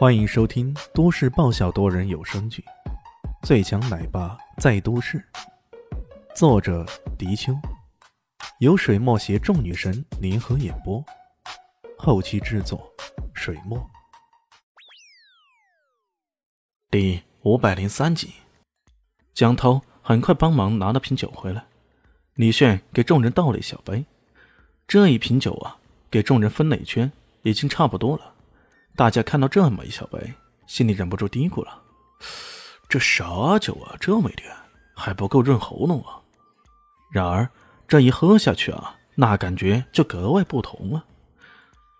欢迎收听都市爆笑多人有声剧《最强奶爸在都市》，作者：迪秋，由水墨携众女神联合演播，后期制作：水墨。第五百零三集，江涛很快帮忙拿了瓶酒回来，李炫给众人倒了一小杯。这一瓶酒啊，给众人分了一圈，已经差不多了。大家看到这么一小杯，心里忍不住嘀咕了：“这啥酒啊？这么一点，还不够润喉咙啊！”然而这一喝下去啊，那感觉就格外不同了。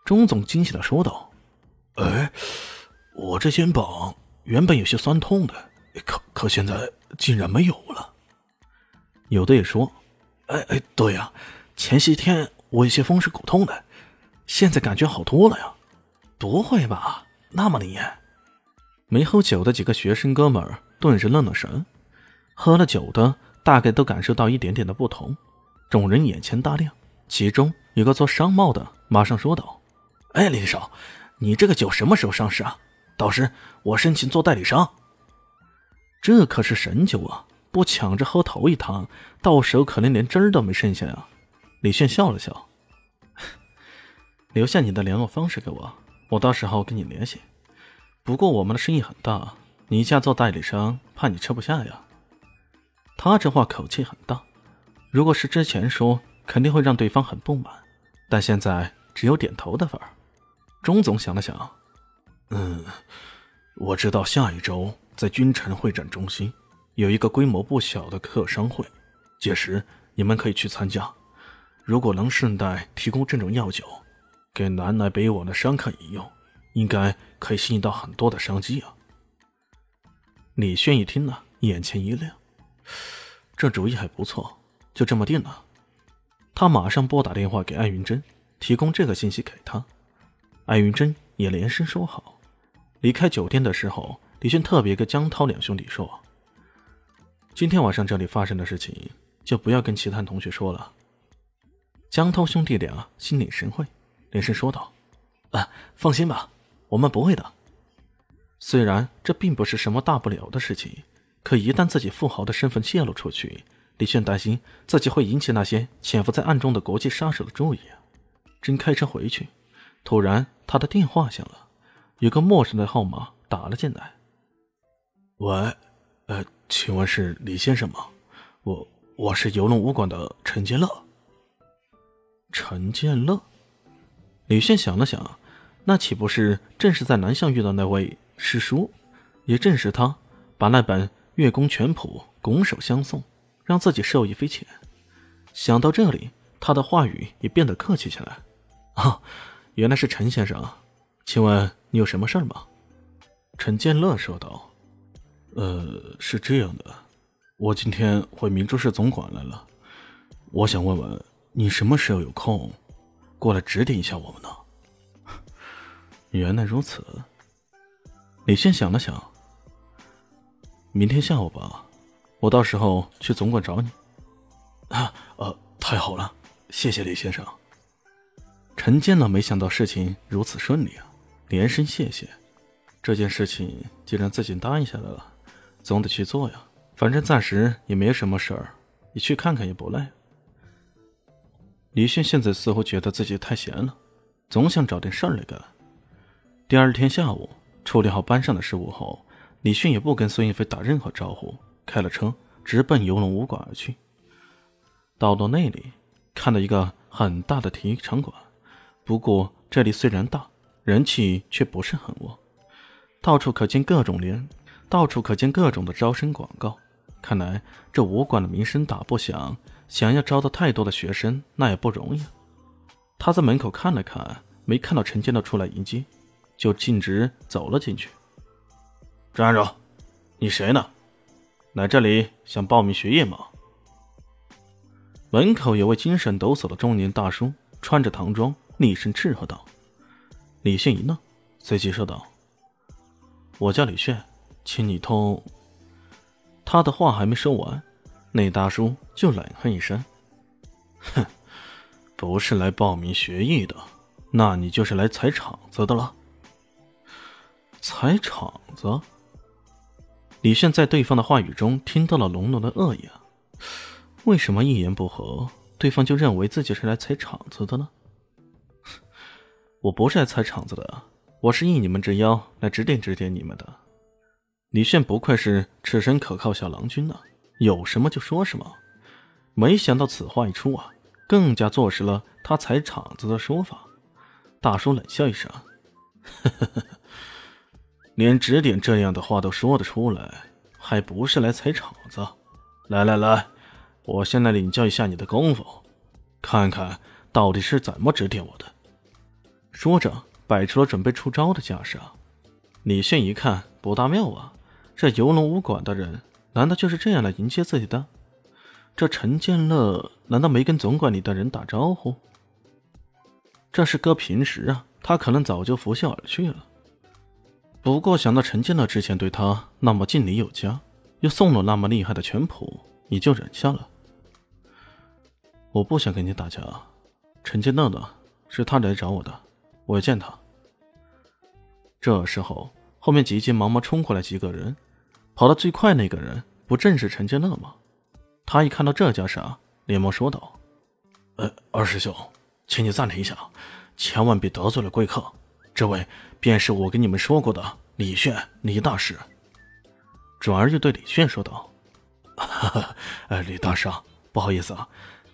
钟总惊喜的说道：“哎，我这肩膀原本有些酸痛的，可可现在竟然没有了。”有的也说：“哎哎，对呀，前些天我有些风湿骨痛的，现在感觉好多了呀。”不会吧，那么厉害！没喝酒的几个学生哥们儿顿时愣了神，喝了酒的大概都感受到一点点的不同。众人眼前大亮，其中有个做商贸的马上说道：“哎，林少，你这个酒什么时候上市啊？到时我申请做代理商。这可是神酒啊，不抢着喝头一趟，到时候可能连汁儿都没剩下啊！”李炫笑了笑：“留下你的联络方式给我。”我到时候跟你联系，不过我们的生意很大，你一家做代理商，怕你吃不下呀。他这话口气很大，如果是之前说，肯定会让对方很不满，但现在只有点头的份儿。钟总想了想，嗯，我知道下一周在君城会展中心有一个规模不小的客商会，届时你们可以去参加。如果能顺带提供这种药酒。给南来北往的商客饮用，应该可以吸引到很多的商机啊！李炫一听呢，眼前一亮，这主意还不错，就这么定了。他马上拨打电话给艾云珍，提供这个信息给他。艾云珍也连声说好。离开酒店的时候，李炫特别跟江涛两兄弟说：“今天晚上这里发生的事情，就不要跟其他同学说了。”江涛兄弟俩心领神会。连声说道：“啊，放心吧，我们不会的。虽然这并不是什么大不了的事情，可一旦自己富豪的身份泄露出去，李炫担心自己会引起那些潜伏在暗中的国际杀手的注意啊！正开车回去，突然他的电话响了，有个陌生的号码打了进来。喂，呃，请问是李先生吗？我我是游龙武馆的陈建乐。陈建乐。李炫想了想，那岂不是正是在南巷遇到那位师叔？也正是他把那本《月宫全谱》拱手相送，让自己受益匪浅。想到这里，他的话语也变得客气起来。啊，原来是陈先生，请问你有什么事儿吗？陈建乐说道：“呃，是这样的，我今天回明珠市总管来了，我想问问你什么时候有空。”过来指点一下我们呢。原来如此，李现想了想，明天下午吧，我到时候去总管找你。啊，呃，太好了，谢谢李先生。陈建呢，没想到事情如此顺利啊，连声谢谢。这件事情既然自己答应下来了，总得去做呀。反正暂时也没什么事儿，你去看看也不赖。李迅现在似乎觉得自己太闲了，总想找点事儿来干。第二天下午，处理好班上的事务后，李迅也不跟孙一飞打任何招呼，开了车直奔游龙武馆而去。到了那里，看到一个很大的体育场馆，不过这里虽然大，人气却不是很旺，到处可见各种联，到处可见各种的招生广告。看来这武馆的名声打不响。想要招到太多的学生，那也不容易。他在门口看了看，没看到陈建道出来迎接，就径直走了进去。站住！你谁呢？来这里想报名学业吗？门口有位精神抖擞的中年大叔，穿着唐装，厉声斥喝道。李炫一愣，随即说道：“我叫李炫，请你通。”他的话还没说完。那大叔就冷哼一声：“哼，不是来报名学艺的，那你就是来踩场子的了。踩场子。李炫在对方的话语中听到了浓浓的恶意啊！为什么一言不合，对方就认为自己是来踩场子的呢？我不是来踩场子的，我是应你们之邀来指点指点你们的。李炫不愧是赤身可靠小郎君呢，有什么就说什么。没想到此话一出啊，更加坐实了他踩场子的说法。大叔冷笑一声：“呵呵呵，连指点这样的话都说得出来，还不是来踩场子？来来来，我先来领教一下你的功夫，看看到底是怎么指点我的。”说着，摆出了准备出招的架势。李炫一看，不大妙啊！这游龙武馆的人，难道就是这样来迎接自己的？这陈建乐难道没跟总管里的人打招呼？这是搁平时啊，他可能早就拂袖而去了。不过想到陈建乐之前对他那么敬礼有加，又送了那么厉害的拳谱，你就忍下了。我不想跟你打架，陈建乐呢？是他来找我的，我要见他。这时候，后面急急忙忙冲过来几个人。跑得最快那个人不正是陈建乐吗？他一看到这架势，连忙说道：“呃，二师兄，请你暂停一下，千万别得罪了贵客。这位便是我跟你们说过的李炫，李大师。”转而又对李炫说道：“哈哈，呃，李大师，不好意思啊，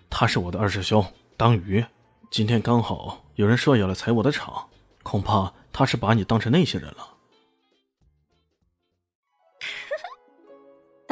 他是我的二师兄当鱼。今天刚好有人说要来踩我的场，恐怕他是把你当成那些人了。”